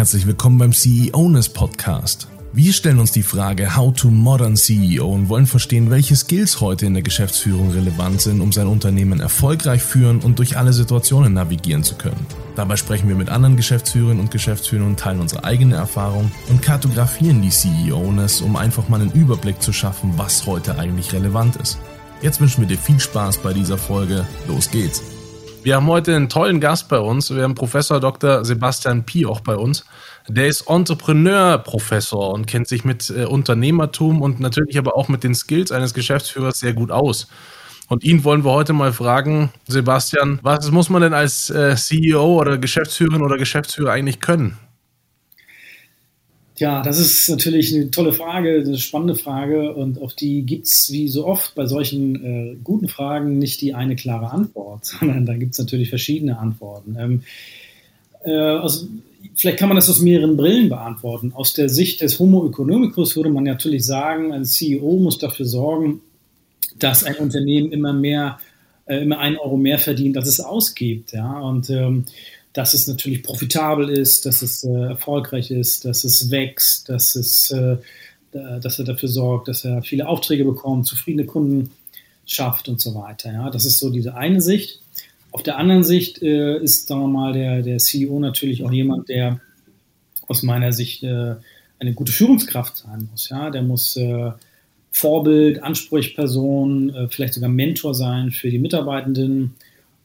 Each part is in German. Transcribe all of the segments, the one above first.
Herzlich willkommen beim CEOness Podcast. Wir stellen uns die Frage How to Modern CEO und wollen verstehen, welche Skills heute in der Geschäftsführung relevant sind, um sein Unternehmen erfolgreich führen und durch alle Situationen navigieren zu können. Dabei sprechen wir mit anderen Geschäftsführerinnen und Geschäftsführern, teilen unsere eigene Erfahrung und kartografieren die CEOness, um einfach mal einen Überblick zu schaffen, was heute eigentlich relevant ist. Jetzt wünschen wir dir viel Spaß bei dieser Folge. Los geht's! Wir haben heute einen tollen Gast bei uns. Wir haben Professor Dr. Sebastian Pi auch bei uns. Der ist Entrepreneur-Professor und kennt sich mit äh, Unternehmertum und natürlich aber auch mit den Skills eines Geschäftsführers sehr gut aus. Und ihn wollen wir heute mal fragen, Sebastian, was muss man denn als äh, CEO oder Geschäftsführerin oder Geschäftsführer eigentlich können? Ja, das ist natürlich eine tolle Frage, eine spannende Frage und auf die gibt es wie so oft bei solchen äh, guten Fragen nicht die eine klare Antwort, sondern da gibt es natürlich verschiedene Antworten. Ähm, äh, aus, vielleicht kann man das aus mehreren Brillen beantworten. Aus der Sicht des Homo economicus würde man natürlich sagen, ein CEO muss dafür sorgen, dass ein Unternehmen immer mehr, äh, immer einen Euro mehr verdient, als es ausgibt. Ja? Und ähm, dass es natürlich profitabel ist, dass es äh, erfolgreich ist, dass es wächst, dass, es, äh, dass er dafür sorgt, dass er viele Aufträge bekommt, zufriedene Kunden schafft und so weiter. Ja? Das ist so diese eine Sicht. Auf der anderen Sicht äh, ist, sagen mal, der, der CEO natürlich auch jemand, der aus meiner Sicht äh, eine gute Führungskraft sein muss. Ja? Der muss äh, Vorbild, Ansprechperson, äh, vielleicht sogar Mentor sein für die Mitarbeitenden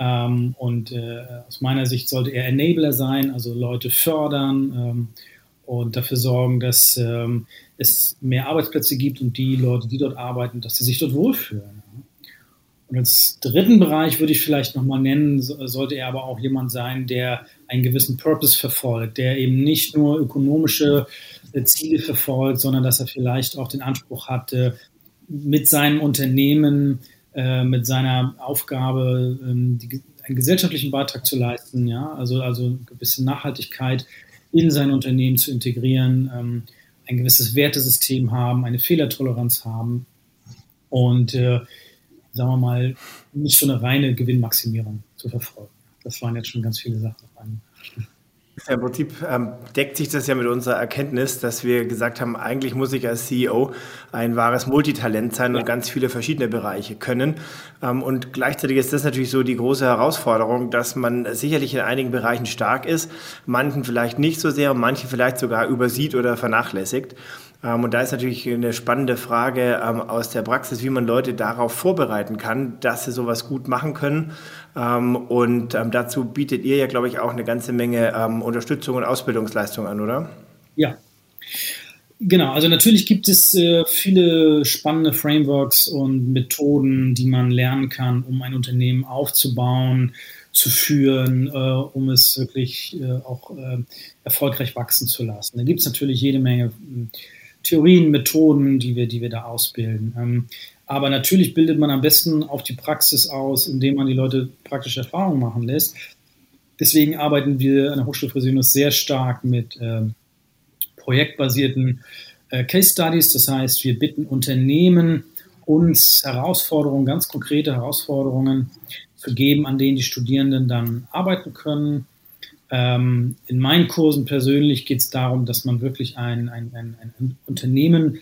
ähm, und äh, aus meiner Sicht sollte er Enabler sein, also Leute fördern ähm, und dafür sorgen, dass ähm, es mehr Arbeitsplätze gibt und die Leute, die dort arbeiten, dass sie sich dort wohlfühlen. Und als dritten Bereich würde ich vielleicht nochmal nennen, sollte er aber auch jemand sein, der einen gewissen Purpose verfolgt, der eben nicht nur ökonomische äh, Ziele verfolgt, sondern dass er vielleicht auch den Anspruch hat, mit seinem Unternehmen äh, mit seiner Aufgabe, ähm, die, einen gesellschaftlichen Beitrag zu leisten, ja, also, also eine gewisse Nachhaltigkeit in sein Unternehmen zu integrieren, ähm, ein gewisses Wertesystem haben, eine Fehlertoleranz haben und, äh, sagen wir mal, nicht so eine reine Gewinnmaximierung zu verfolgen. Das waren jetzt schon ganz viele Sachen. Im Prinzip ähm, deckt sich das ja mit unserer Erkenntnis, dass wir gesagt haben, eigentlich muss ich als CEO ein wahres Multitalent sein und ganz viele verschiedene Bereiche können. Ähm, und gleichzeitig ist das natürlich so die große Herausforderung, dass man sicherlich in einigen Bereichen stark ist, manchen vielleicht nicht so sehr und manche vielleicht sogar übersieht oder vernachlässigt. Ähm, und da ist natürlich eine spannende Frage ähm, aus der Praxis, wie man Leute darauf vorbereiten kann, dass sie sowas gut machen können. Ähm, und dazu bietet ihr ja, glaube ich, auch eine ganze Menge Unterstützung und Ausbildungsleistung an, oder? Ja. Genau, also natürlich gibt es äh, viele spannende Frameworks und Methoden, die man lernen kann, um ein Unternehmen aufzubauen, zu führen, äh, um es wirklich äh, auch äh, erfolgreich wachsen zu lassen. Da gibt es natürlich jede Menge Theorien, Methoden, die wir, die wir da ausbilden. Ähm, aber natürlich bildet man am besten auf die Praxis aus, indem man die Leute praktische Erfahrungen machen lässt. Deswegen arbeiten wir an der Hochschule Fresenius sehr stark mit äh, projektbasierten äh, Case Studies. Das heißt, wir bitten Unternehmen, uns Herausforderungen, ganz konkrete Herausforderungen zu geben, an denen die Studierenden dann arbeiten können ähm, in meinen Kursen persönlich geht es darum, dass man wirklich ein, ein, ein, ein, Unternehmen,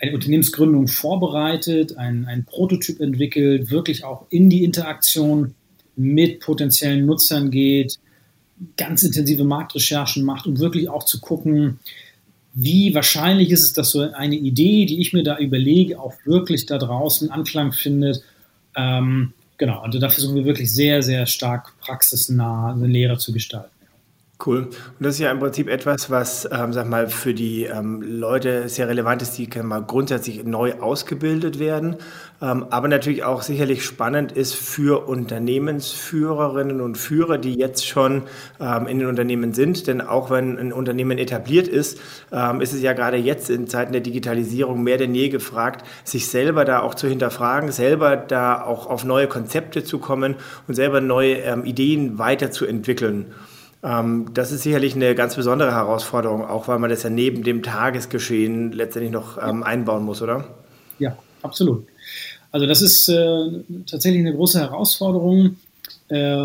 eine Unternehmensgründung vorbereitet, ein, ein Prototyp entwickelt, wirklich auch in die Interaktion mit potenziellen Nutzern geht, ganz intensive Marktrecherchen macht, um wirklich auch zu gucken, wie wahrscheinlich ist es, dass so eine Idee, die ich mir da überlege, auch wirklich da draußen Anklang findet. Ähm, genau, also da versuchen wir wirklich sehr, sehr stark praxisnah eine Lehre zu gestalten. Cool. Und das ist ja im Prinzip etwas, was, ähm, sag mal, für die ähm, Leute sehr relevant ist, die mal grundsätzlich neu ausgebildet werden, ähm, aber natürlich auch sicherlich spannend ist für Unternehmensführerinnen und Führer, die jetzt schon ähm, in den Unternehmen sind. Denn auch wenn ein Unternehmen etabliert ist, ähm, ist es ja gerade jetzt in Zeiten der Digitalisierung mehr denn je gefragt, sich selber da auch zu hinterfragen, selber da auch auf neue Konzepte zu kommen und selber neue ähm, Ideen weiterzuentwickeln. Ähm, das ist sicherlich eine ganz besondere Herausforderung, auch weil man das ja neben dem Tagesgeschehen letztendlich noch ähm, einbauen muss, oder? Ja, absolut. Also das ist äh, tatsächlich eine große Herausforderung, äh,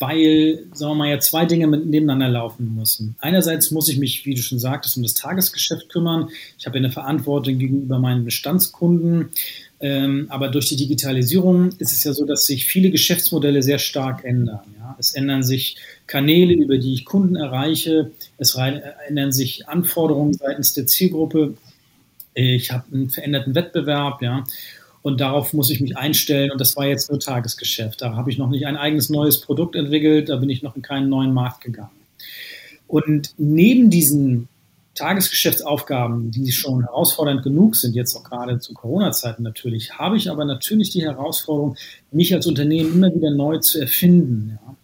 weil, sagen wir mal, ja zwei Dinge nebeneinander laufen müssen. Einerseits muss ich mich, wie du schon sagtest, um das Tagesgeschäft kümmern. Ich habe eine Verantwortung gegenüber meinen Bestandskunden. Ähm, aber durch die Digitalisierung ist es ja so, dass sich viele Geschäftsmodelle sehr stark ändern. Ja? Es ändern sich Kanäle, über die ich Kunden erreiche. Es ändern sich Anforderungen seitens der Zielgruppe. Ich habe einen veränderten Wettbewerb. Ja? Und darauf muss ich mich einstellen. Und das war jetzt nur Tagesgeschäft. Da habe ich noch nicht ein eigenes neues Produkt entwickelt. Da bin ich noch in keinen neuen Markt gegangen. Und neben diesen Tagesgeschäftsaufgaben, die schon herausfordernd genug sind, jetzt auch gerade zu Corona-Zeiten natürlich, habe ich aber natürlich die Herausforderung, mich als Unternehmen immer wieder neu zu erfinden. Ja.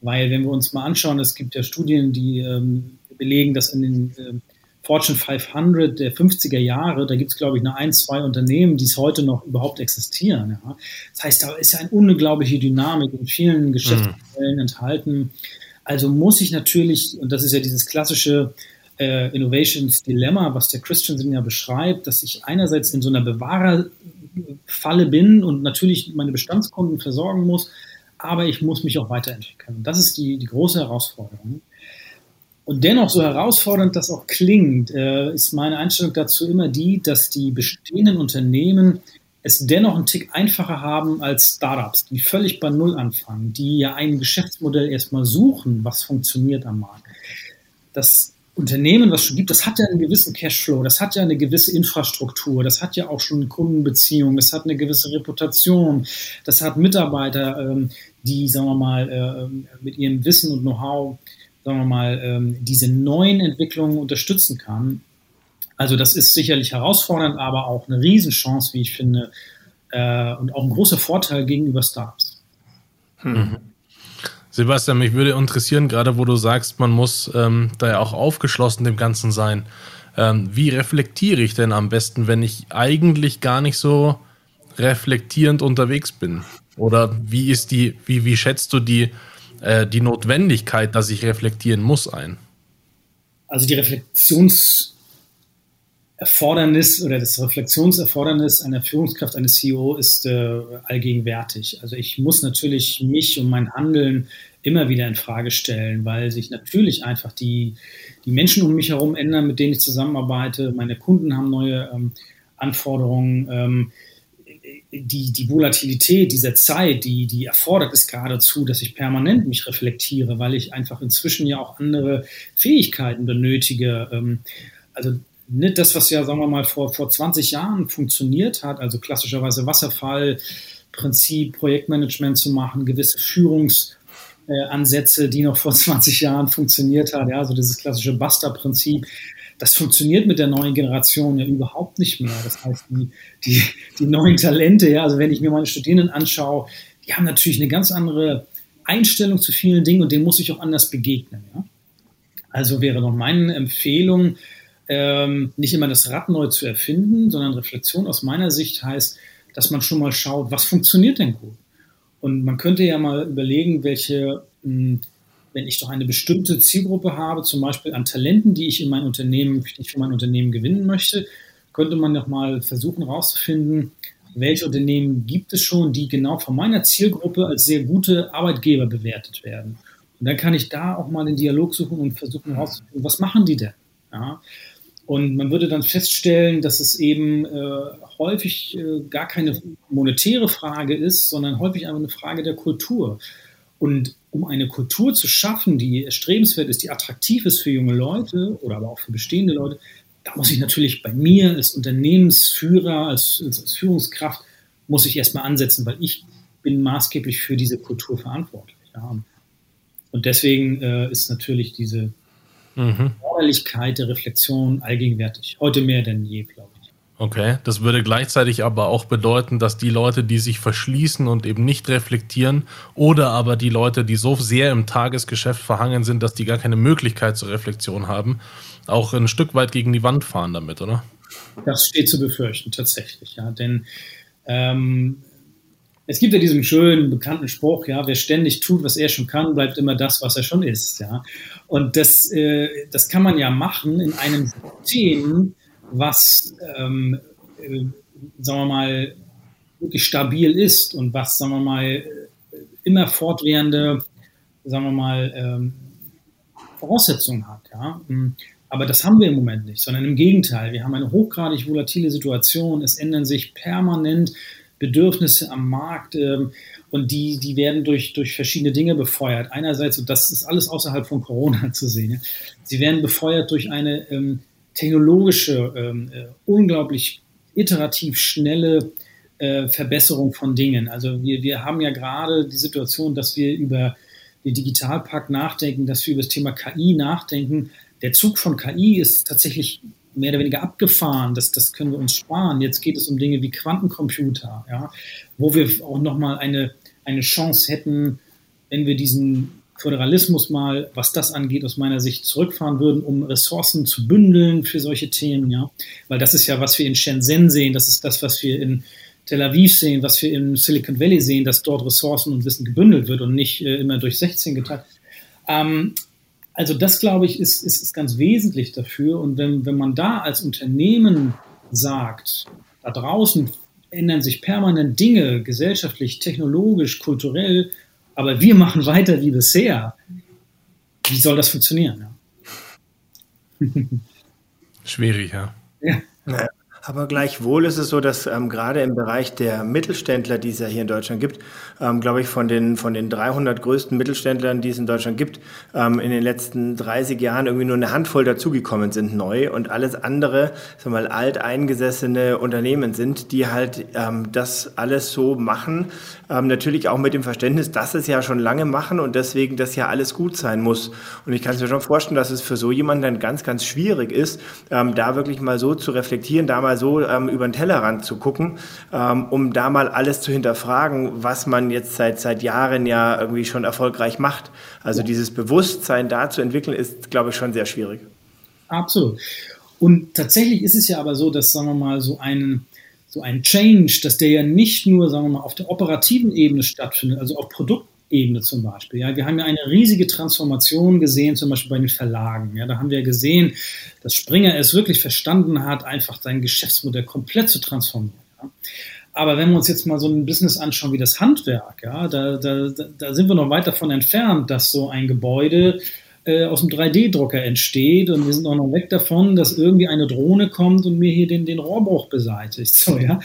Weil wenn wir uns mal anschauen, es gibt ja Studien, die ähm, belegen, dass in den äh, Fortune 500 der 50er Jahre, da gibt es, glaube ich, nur ein, zwei Unternehmen, die es heute noch überhaupt existieren. Ja. Das heißt, da ist ja eine unglaubliche Dynamik in vielen Geschäftsmodellen mhm. enthalten. Also muss ich natürlich, und das ist ja dieses klassische äh, Innovations Dilemma, was der Christensen ja beschreibt, dass ich einerseits in so einer Bewahrerfalle bin und natürlich meine Bestandskunden versorgen muss, aber ich muss mich auch weiterentwickeln. Das ist die, die große Herausforderung. Und dennoch, so herausfordernd das auch klingt, äh, ist meine Einstellung dazu immer die, dass die bestehenden Unternehmen es dennoch einen Tick einfacher haben als Startups, die völlig bei Null anfangen, die ja ein Geschäftsmodell erstmal suchen, was funktioniert am Markt. Das Unternehmen, was schon gibt, das hat ja einen gewissen Cashflow, das hat ja eine gewisse Infrastruktur, das hat ja auch schon Kundenbeziehungen, das hat eine gewisse Reputation, das hat Mitarbeiter, ähm, die, sagen wir mal, äh, mit ihrem Wissen und Know-how, sagen wir mal, ähm, diese neuen Entwicklungen unterstützen kann. Also das ist sicherlich herausfordernd, aber auch eine Riesenchance, wie ich finde, äh, und auch ein großer Vorteil gegenüber Startups. Mhm. Sebastian, mich würde interessieren, gerade wo du sagst, man muss ähm, da ja auch aufgeschlossen dem Ganzen sein. Ähm, wie reflektiere ich denn am besten, wenn ich eigentlich gar nicht so reflektierend unterwegs bin? Oder wie ist die, wie, wie schätzt du die, äh, die Notwendigkeit, dass ich reflektieren muss, ein? Also die Reflexions- Erfordernis oder das Reflexionserfordernis einer Führungskraft, eines CEO ist äh, allgegenwärtig. Also ich muss natürlich mich und mein Handeln immer wieder in Frage stellen, weil sich natürlich einfach die, die Menschen um mich herum ändern, mit denen ich zusammenarbeite. Meine Kunden haben neue ähm, Anforderungen. Ähm, die, die Volatilität dieser Zeit, die, die erfordert es geradezu, dass ich permanent mich reflektiere, weil ich einfach inzwischen ja auch andere Fähigkeiten benötige. Ähm, also nicht das, was ja, sagen wir mal, vor, vor 20 Jahren funktioniert hat, also klassischerweise Wasserfallprinzip, Projektmanagement zu machen, gewisse Führungsansätze, die noch vor 20 Jahren funktioniert hat, ja, also dieses klassische Buster-Prinzip, das funktioniert mit der neuen Generation ja überhaupt nicht mehr. Das heißt, die, die, die neuen Talente, ja, also wenn ich mir meine Studierenden anschaue, die haben natürlich eine ganz andere Einstellung zu vielen Dingen und denen muss ich auch anders begegnen. Ja? Also wäre noch meine Empfehlung, ähm, nicht immer das Rad neu zu erfinden, sondern Reflexion aus meiner Sicht heißt, dass man schon mal schaut, was funktioniert denn gut? Und man könnte ja mal überlegen, welche, mh, hm, wenn ich doch eine bestimmte Zielgruppe habe, zum Beispiel an Talenten, die ich in mein Unternehmen, die ich für mein Unternehmen gewinnen möchte, könnte man doch mal versuchen herauszufinden, welche Unternehmen gibt es schon, die genau von meiner Zielgruppe als sehr gute Arbeitgeber bewertet werden. Und dann kann ich da auch mal den Dialog suchen und versuchen herauszufinden, was machen die denn? Ja? Und man würde dann feststellen, dass es eben äh, häufig äh, gar keine monetäre Frage ist, sondern häufig einfach eine Frage der Kultur. Und um eine Kultur zu schaffen, die erstrebenswert ist, die attraktiv ist für junge Leute oder aber auch für bestehende Leute, da muss ich natürlich bei mir als Unternehmensführer, als, als, Führungskraft, muss ich erstmal ansetzen, weil ich bin maßgeblich für diese Kultur verantwortlich. Ja. Und deswegen äh, ist natürlich diese mhm. Erforderlichkeit der Reflexion allgegenwärtig. Heute mehr denn je, glaube ich. Okay, das würde gleichzeitig aber auch bedeuten, dass die Leute, die sich verschließen und eben nicht reflektieren, oder aber die Leute, die so sehr im Tagesgeschäft verhangen sind, dass die gar keine Möglichkeit zur Reflexion haben, auch ein Stück weit gegen die Wand fahren damit, oder? Das steht zu befürchten, tatsächlich, ja. Denn ähm, es gibt ja diesen schönen, bekannten Spruch, ja, wer ständig tut, was er schon kann, bleibt immer das, was er schon ist, ja. Und das, äh, das kann man ja machen in einem System, was, ähm, äh, sagen wir mal, wirklich stabil ist und was, sagen wir mal, immer fortwährende sagen wir mal, ähm, Voraussetzungen hat. Ja? Hm, aber das haben wir im Moment nicht, sondern im Gegenteil. Wir haben eine hochgradig volatile Situation. Es ändern sich permanent Bedürfnisse am Markt ähm, und die, die werden durch, durch verschiedene Dinge befeuert. Einerseits, und das ist alles außerhalb von Corona zu sehen, ja? sie werden befeuert durch eine ähm, technologische, ähm, äh, unglaublich iterativ schnelle äh, Verbesserung von Dingen. Also wir, wir haben ja gerade die Situation, dass wir über den Digitalpakt nachdenken, dass wir über das Thema KI nachdenken. Der Zug von KI ist tatsächlich mehr oder weniger abgefahren. Das, das können wir uns sparen. Jetzt geht es um Dinge wie Quantencomputer, ja, wo wir auch nochmal eine, eine Chance hätten, wenn wir diesen Föderalismus mal, was das angeht, aus meiner Sicht zurückfahren würden, um Ressourcen zu bündeln für solche Themen, ja. Weil das ist ja, was wir in Shenzhen sehen, das ist das, was wir in Tel Aviv sehen, was wir im Silicon Valley sehen, dass dort Ressourcen und Wissen gebündelt wird und nicht äh, immer durch 16 geteilt. Ähm, also das, glaube ich, ist, ist, ist ganz wesentlich dafür. Und wenn, wenn man da als Unternehmen sagt, da draußen ändern sich permanent Dinge, gesellschaftlich, technologisch, kulturell, aber wir machen weiter wie bisher, wie soll das funktionieren? Ja? Schwierig, ja. ja. Aber gleichwohl ist es so, dass ähm, gerade im Bereich der Mittelständler, die es ja hier in Deutschland gibt, ähm, glaube ich, von den, von den 300 größten Mittelständlern, die es in Deutschland gibt, ähm, in den letzten 30 Jahren irgendwie nur eine Handvoll dazugekommen sind neu und alles andere, sagen wir mal, alteingesessene Unternehmen sind, die halt ähm, das alles so machen, ähm, natürlich auch mit dem Verständnis, dass es ja schon lange machen und deswegen das ja alles gut sein muss. Und ich kann es mir schon vorstellen, dass es für so jemanden dann ganz, ganz schwierig ist, ähm, da wirklich mal so zu reflektieren, damals mal so ähm, über den Tellerrand zu gucken, ähm, um da mal alles zu hinterfragen, was man jetzt seit, seit Jahren ja irgendwie schon erfolgreich macht. Also ja. dieses Bewusstsein da zu entwickeln, ist, glaube ich, schon sehr schwierig. Absolut. Und tatsächlich ist es ja aber so, dass, sagen wir mal, so ein, so ein Change, dass der ja nicht nur, sagen wir mal, auf der operativen Ebene stattfindet, also auf Produkt Ebene zum Beispiel. Ja, wir haben ja eine riesige Transformation gesehen, zum Beispiel bei den Verlagen. Ja, da haben wir gesehen, dass Springer es wirklich verstanden hat, einfach sein Geschäftsmodell komplett zu transformieren. Ja. Aber wenn wir uns jetzt mal so ein Business anschauen wie das Handwerk, ja, da, da, da sind wir noch weit davon entfernt, dass so ein Gebäude äh, aus dem 3D-Drucker entsteht und wir sind auch noch weg davon, dass irgendwie eine Drohne kommt und mir hier den, den Rohrbruch beseitigt. So, ja.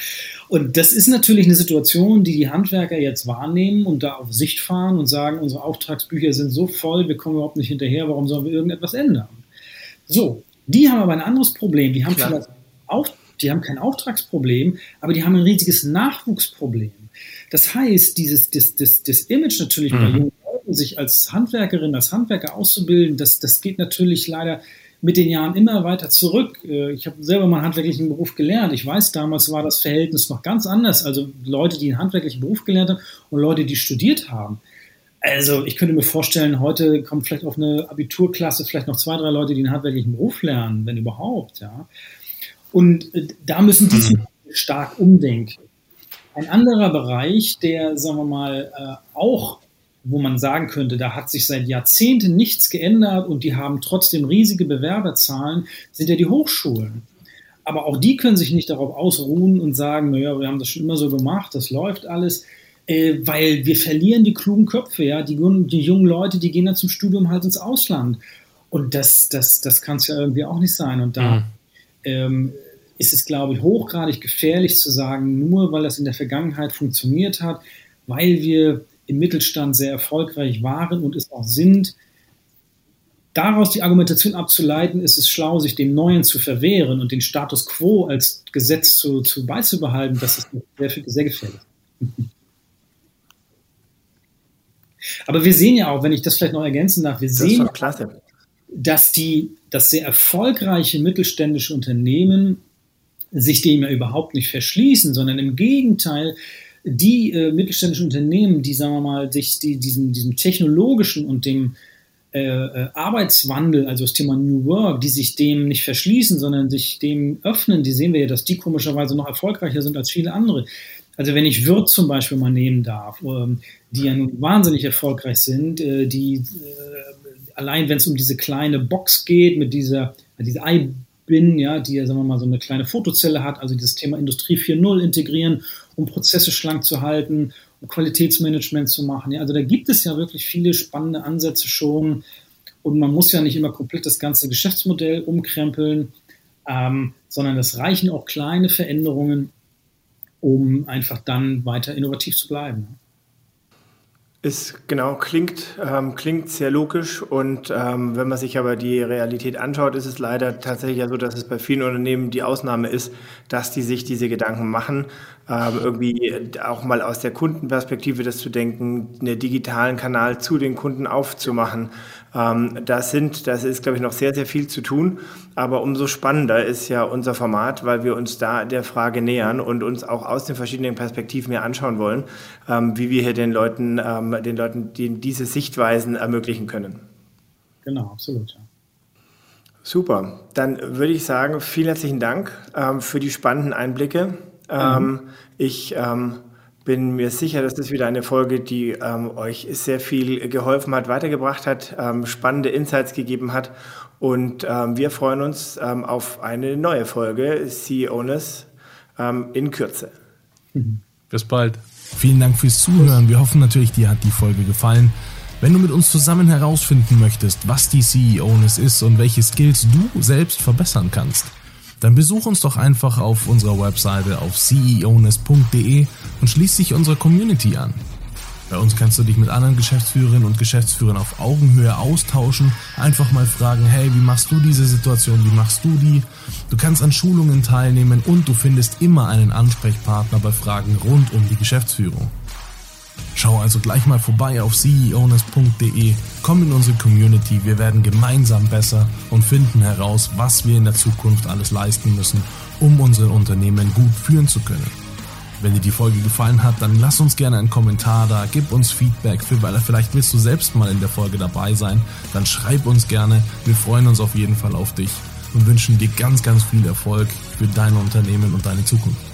Und das ist natürlich eine Situation, die die Handwerker jetzt wahrnehmen und da auf Sicht fahren und sagen, unsere Auftragsbücher sind so voll, wir kommen überhaupt nicht hinterher, warum sollen wir irgendetwas ändern? So, die haben aber ein anderes Problem. Die haben Klar. vielleicht auch, die haben kein Auftragsproblem, aber die haben ein riesiges Nachwuchsproblem. Das heißt, dieses das, das, das Image natürlich mhm. bei jungen sich als Handwerkerin, als Handwerker auszubilden, das, das geht natürlich leider mit den Jahren immer weiter zurück. Äh, ich habe selber mal einen handwerklichen Beruf gelernt. Ich weiß, damals war das Verhältnis noch ganz anders. Also Leute, die einen handwerklichen Beruf gelernt haben und Leute, die studiert haben. Also ich könnte mir vorstellen, heute kommt vielleicht auf eine Abiturklasse vielleicht noch zwei, drei Leute, die einen handwerklichen Beruf lernen, wenn überhaupt. Ja. Und äh, da müssen die mhm. stark umdenken. Ein anderer Bereich, der, sagen wir mal, äh, auch wo man sagen könnte, da hat sich seit Jahrzehnten nichts geändert und die haben trotzdem riesige Bewerberzahlen, sind ja die Hochschulen. Aber auch die können sich nicht darauf ausruhen und sagen, naja, wir haben das schon immer so gemacht, das läuft alles, äh, weil wir verlieren die klugen Köpfe, ja, die, die jungen Leute, die gehen dann zum Studium halt ins Ausland. Und das, das, das kann es ja irgendwie auch nicht sein. Und da mhm. ähm, ist es, glaube ich, hochgradig gefährlich zu sagen, nur weil das in der Vergangenheit funktioniert hat, weil wir im Mittelstand sehr erfolgreich waren und es auch sind. Daraus die Argumentation abzuleiten, ist es schlau, sich dem Neuen zu verwehren und den Status quo als Gesetz zu, zu beizubehalten, das ist sehr, sehr gefährlich. Aber wir sehen ja auch, wenn ich das vielleicht noch ergänzen darf, wir sehen, dass die, dass sehr erfolgreiche mittelständische Unternehmen sich dem ja überhaupt nicht verschließen, sondern im Gegenteil die äh, mittelständischen Unternehmen, die, sagen wir mal, sich die, diesem, diesem technologischen und dem äh, äh, Arbeitswandel, also das Thema New Work, die sich dem nicht verschließen, sondern sich dem öffnen, die sehen wir ja, dass die komischerweise noch erfolgreicher sind als viele andere. Also wenn ich Wirt zum Beispiel mal nehmen darf, ähm, die ja nun wahnsinnig erfolgreich sind, äh, die äh, allein wenn es um diese kleine Box geht, mit dieser, diese bin, ja, die ja, sagen wir mal, so eine kleine Fotozelle hat, also dieses Thema Industrie 4.0 integrieren, um Prozesse schlank zu halten Qualitätsmanagement zu machen. Ja, also da gibt es ja wirklich viele spannende Ansätze schon und man muss ja nicht immer komplett das ganze Geschäftsmodell umkrempeln, ähm, sondern es reichen auch kleine Veränderungen, um einfach dann weiter innovativ zu bleiben. Ist genau, klingt, ähm, klingt sehr logisch und ähm, wenn man sich aber die Realität anschaut, ist es leider tatsächlich so, dass es bei vielen Unternehmen die Ausnahme ist, dass die sich diese Gedanken machen, ähm, irgendwie auch mal aus der Kundenperspektive das zu denken, einen digitalen Kanal zu den Kunden aufzumachen. Ähm, das sind, das ist, glaube ich, noch sehr, sehr viel zu tun. Aber umso spannender ist ja unser Format, weil wir uns da der Frage nähern und uns auch aus den verschiedenen Perspektiven mehr anschauen wollen, ähm, wie wir hier den Leuten, ähm, den Leuten die, diese Sichtweisen ermöglichen können. Genau, absolut. Ja. Super. Dann würde ich sagen, vielen herzlichen Dank ähm, für die spannenden Einblicke. Mhm. Ich ähm, bin mir sicher, dass das wieder eine Folge, die ähm, euch sehr viel geholfen hat, weitergebracht hat, ähm, spannende Insights gegeben hat. Und ähm, wir freuen uns ähm, auf eine neue Folge CEOness ähm, in Kürze. Mhm. Bis bald. Vielen Dank fürs Zuhören. Wir hoffen natürlich, dir hat die Folge gefallen. Wenn du mit uns zusammen herausfinden möchtest, was die CEOness ist und welche Skills du selbst verbessern kannst, dann besuch uns doch einfach auf unserer Webseite auf ceoness.de und schließ dich unserer Community an. Bei uns kannst du dich mit anderen Geschäftsführerinnen und Geschäftsführern auf Augenhöhe austauschen, einfach mal fragen, hey, wie machst du diese Situation, wie machst du die? Du kannst an Schulungen teilnehmen und du findest immer einen Ansprechpartner bei Fragen rund um die Geschäftsführung. Schau also gleich mal vorbei auf ceowness.de, komm in unsere Community, wir werden gemeinsam besser und finden heraus, was wir in der Zukunft alles leisten müssen, um unsere Unternehmen gut führen zu können. Wenn dir die Folge gefallen hat, dann lass uns gerne einen Kommentar da, gib uns Feedback, weil vielleicht willst du selbst mal in der Folge dabei sein, dann schreib uns gerne, wir freuen uns auf jeden Fall auf dich und wünschen dir ganz, ganz viel Erfolg für dein Unternehmen und deine Zukunft.